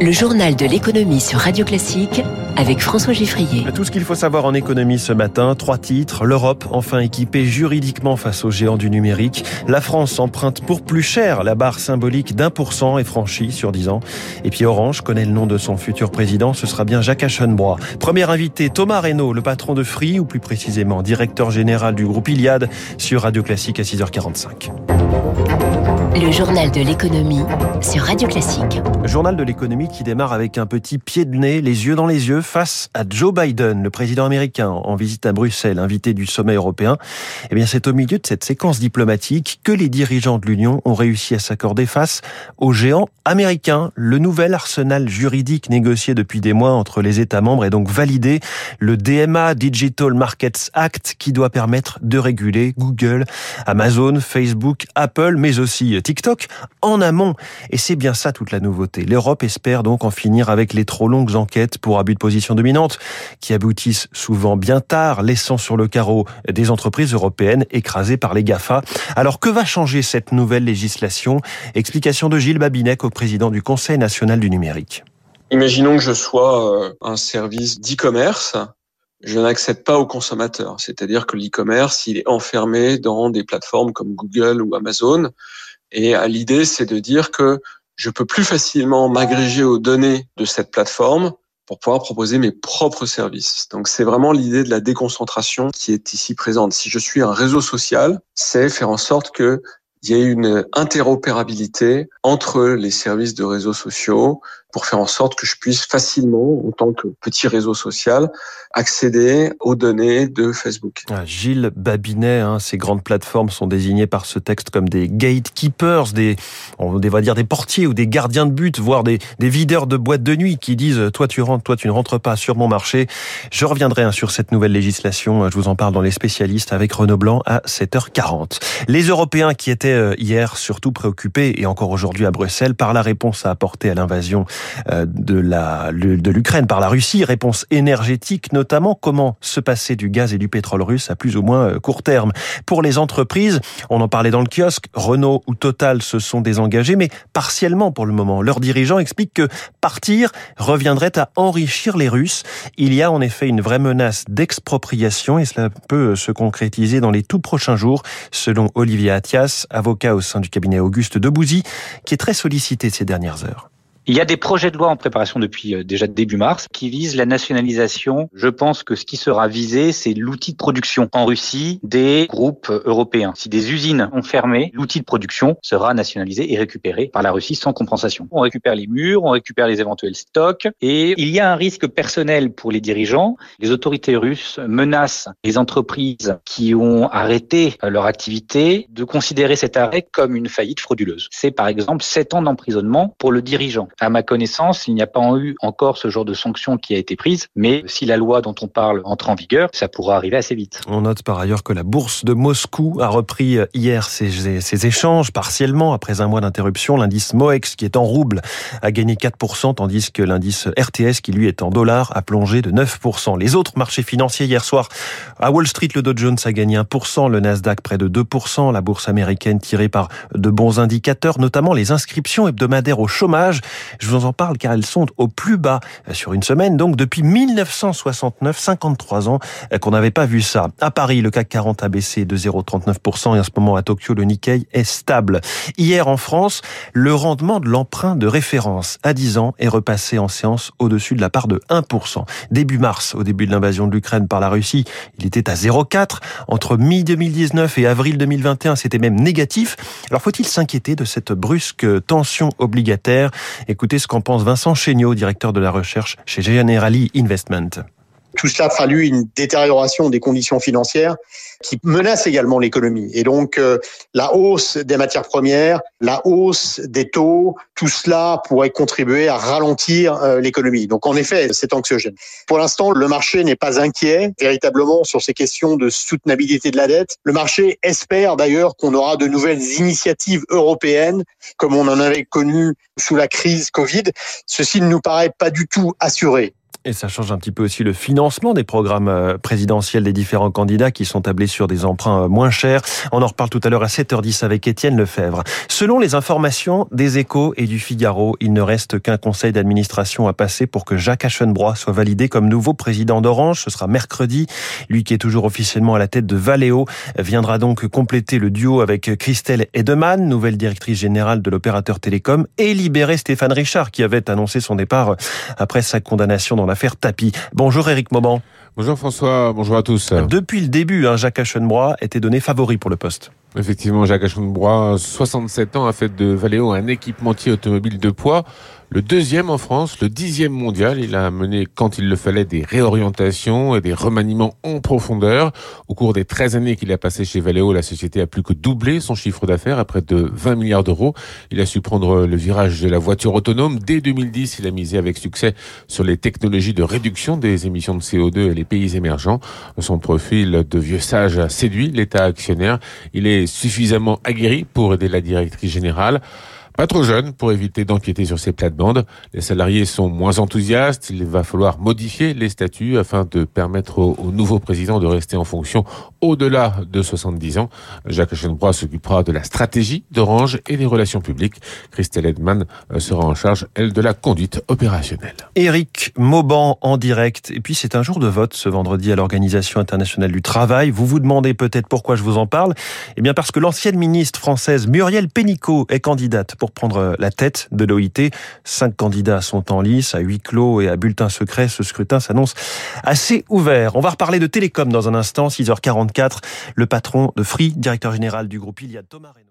Le journal de l'économie sur Radio Classique avec François Giffrier. Tout ce qu'il faut savoir en économie ce matin, trois titres. L'Europe, enfin équipée juridiquement face aux géants du numérique. La France emprunte pour plus cher. La barre symbolique d'un pour cent est franchie sur dix ans. Et puis Orange connaît le nom de son futur président. Ce sera bien Jacques Aschenbrois. Premier invité, Thomas Reynaud, le patron de Free, ou plus précisément directeur général du groupe Iliad, sur Radio Classique à 6h45. Le journal de l'économie sur Radio Classique. Journal de l'économie qui démarre avec un petit pied de nez, les yeux dans les yeux, face à Joe Biden, le président américain en visite à Bruxelles, invité du sommet européen. Eh bien, c'est au milieu de cette séquence diplomatique que les dirigeants de l'Union ont réussi à s'accorder face aux géants américains. Le nouvel arsenal juridique négocié depuis des mois entre les États membres est donc validé. Le DMA, Digital Markets Act, qui doit permettre de réguler Google, Amazon, Facebook, Apple, mais aussi TikTok en amont. Et c'est bien ça toute la nouveauté. L'Europe espère donc en finir avec les trop longues enquêtes pour abus de position dominante qui aboutissent souvent bien tard, laissant sur le carreau des entreprises européennes écrasées par les GAFA. Alors que va changer cette nouvelle législation? Explication de Gilles Babinet, au président du Conseil national du numérique. Imaginons que je sois euh, un service d'e-commerce je n'accède pas aux consommateurs. C'est-à-dire que l'e-commerce, il est enfermé dans des plateformes comme Google ou Amazon. Et l'idée, c'est de dire que je peux plus facilement m'agréger aux données de cette plateforme pour pouvoir proposer mes propres services. Donc c'est vraiment l'idée de la déconcentration qui est ici présente. Si je suis un réseau social, c'est faire en sorte que il y ait une interopérabilité entre les services de réseaux sociaux pour faire en sorte que je puisse facilement, en tant que petit réseau social, accéder aux données de Facebook. Ah, Gilles Babinet, hein, ces grandes plateformes sont désignées par ce texte comme des gatekeepers, des, on va dire des portiers ou des gardiens de but, voire des, des videurs de boîtes de nuit qui disent toi tu rentres, toi tu ne rentres pas sur mon marché. Je reviendrai hein, sur cette nouvelle législation. Je vous en parle dans les spécialistes avec Renaud Blanc à 7h40. Les Européens qui étaient euh, hier surtout préoccupés et encore aujourd'hui à Bruxelles par la réponse à apporter à l'invasion de la de l'Ukraine par la Russie, réponse énergétique notamment, comment se passer du gaz et du pétrole russe à plus ou moins euh, court terme. Pour les entreprises, on en parlait dans le kiosque, Renault ou Total se sont désengagés, mais partiellement pour le moment. Leurs dirigeants expliquent que partir reviendrait à enrichir les Russes. Il y a en effet une vraie menace d'expropriation et cela peut se concrétiser dans les tout prochains jours, selon Olivier Attias, avocat au sein du cabinet Auguste Debouzy, qui est très sollicité ces dernières heures. Il y a des projets de loi en préparation depuis euh, déjà début mars qui visent la nationalisation. Je pense que ce qui sera visé, c'est l'outil de production en Russie des groupes européens. Si des usines ont fermé, l'outil de production sera nationalisé et récupéré par la Russie sans compensation. On récupère les murs, on récupère les éventuels stocks et il y a un risque personnel pour les dirigeants. Les autorités russes menacent les entreprises qui ont arrêté leur activité de considérer cet arrêt comme une faillite frauduleuse. C'est par exemple sept ans d'emprisonnement pour le dirigeant. À ma connaissance, il n'y a pas eu encore ce genre de sanction qui a été prise, mais si la loi dont on parle entre en vigueur, ça pourra arriver assez vite. On note par ailleurs que la bourse de Moscou a repris hier ses, ses échanges partiellement après un mois d'interruption. L'indice MOEX, qui est en rouble, a gagné 4%, tandis que l'indice RTS, qui lui est en dollars, a plongé de 9%. Les autres marchés financiers hier soir, à Wall Street, le Dow Jones a gagné 1%, le Nasdaq près de 2%, la bourse américaine tirée par de bons indicateurs, notamment les inscriptions hebdomadaires au chômage. Je vous en parle car elles sont au plus bas sur une semaine, donc depuis 1969, 53 ans euh, qu'on n'avait pas vu ça. À Paris, le CAC 40 a baissé de 0,39% et en ce moment à Tokyo, le Nikkei est stable. Hier en France, le rendement de l'emprunt de référence à 10 ans est repassé en séance au-dessus de la part de 1%. Début mars, au début de l'invasion de l'Ukraine par la Russie, il était à 0,4. Entre mi-2019 et avril 2021, c'était même négatif. Alors faut-il s'inquiéter de cette brusque tension obligataire? Écoutez ce qu'en pense Vincent Chéniaud, directeur de la recherche chez Generali Investment. Tout cela traduit une détérioration des conditions financières qui menace également l'économie. Et donc, euh, la hausse des matières premières, la hausse des taux, tout cela pourrait contribuer à ralentir euh, l'économie. Donc, en effet, c'est anxiogène. Pour l'instant, le marché n'est pas inquiet véritablement sur ces questions de soutenabilité de la dette. Le marché espère d'ailleurs qu'on aura de nouvelles initiatives européennes, comme on en avait connu sous la crise Covid. Ceci ne nous paraît pas du tout assuré. Et ça change un petit peu aussi le financement des programmes euh, présidentiels des différents candidats qui sont tablés sur des emprunts euh, moins chers. On en reparle tout à l'heure à 7h10 avec Étienne Lefebvre. Selon les informations des Échos et du Figaro, il ne reste qu'un conseil d'administration à passer pour que Jacques Aschenbrois soit validé comme nouveau président d'Orange. Ce sera mercredi. Lui qui est toujours officiellement à la tête de Valeo viendra donc compléter le duo avec Christelle Edeman, nouvelle directrice générale de l'opérateur télécom, et libérer Stéphane Richard qui avait annoncé son départ après sa condamnation dans l'affaire Tapi. Bonjour Eric Mauban. Bonjour François, bonjour à tous. Depuis le début, hein, Jacques Aschenbrois était donné favori pour le poste. Effectivement, Jacques Aschenbrois, 67 ans, a fait de Valeo un équipementier automobile de poids. Le deuxième en France, le dixième mondial. Il a mené, quand il le fallait, des réorientations et des remaniements en profondeur. Au cours des 13 années qu'il a passé chez Valeo, la société a plus que doublé son chiffre d'affaires à près de 20 milliards d'euros. Il a su prendre le virage de la voiture autonome. Dès 2010, il a misé avec succès sur les technologies de réduction des émissions de CO2 et les pays émergents. Son profil de vieux sage a séduit l'État actionnaire. Il est suffisamment aguerri pour aider la directrice générale. Pas trop jeune pour éviter d'empiéter sur ses plates-bandes. Les salariés sont moins enthousiastes. Il va falloir modifier les statuts afin de permettre au, nouveau président de rester en fonction au-delà de 70 ans. Jacques Aschenbrois s'occupera de la stratégie d'Orange et des relations publiques. Christelle Edman euh, sera en charge, elle, de la conduite opérationnelle. Éric Mauban en direct. Et puis c'est un jour de vote ce vendredi à l'Organisation internationale du travail. Vous vous demandez peut-être pourquoi je vous en parle? Eh bien parce que l'ancienne ministre française Muriel Pénicaud est candidate prendre la tête de l'OIT. Cinq candidats sont en lice, à huis clos et à bulletin secret. Ce scrutin s'annonce assez ouvert. On va reparler de télécom dans un instant, 6h44. Le patron de Free, directeur général du groupe Iliad, Thomas Renaud.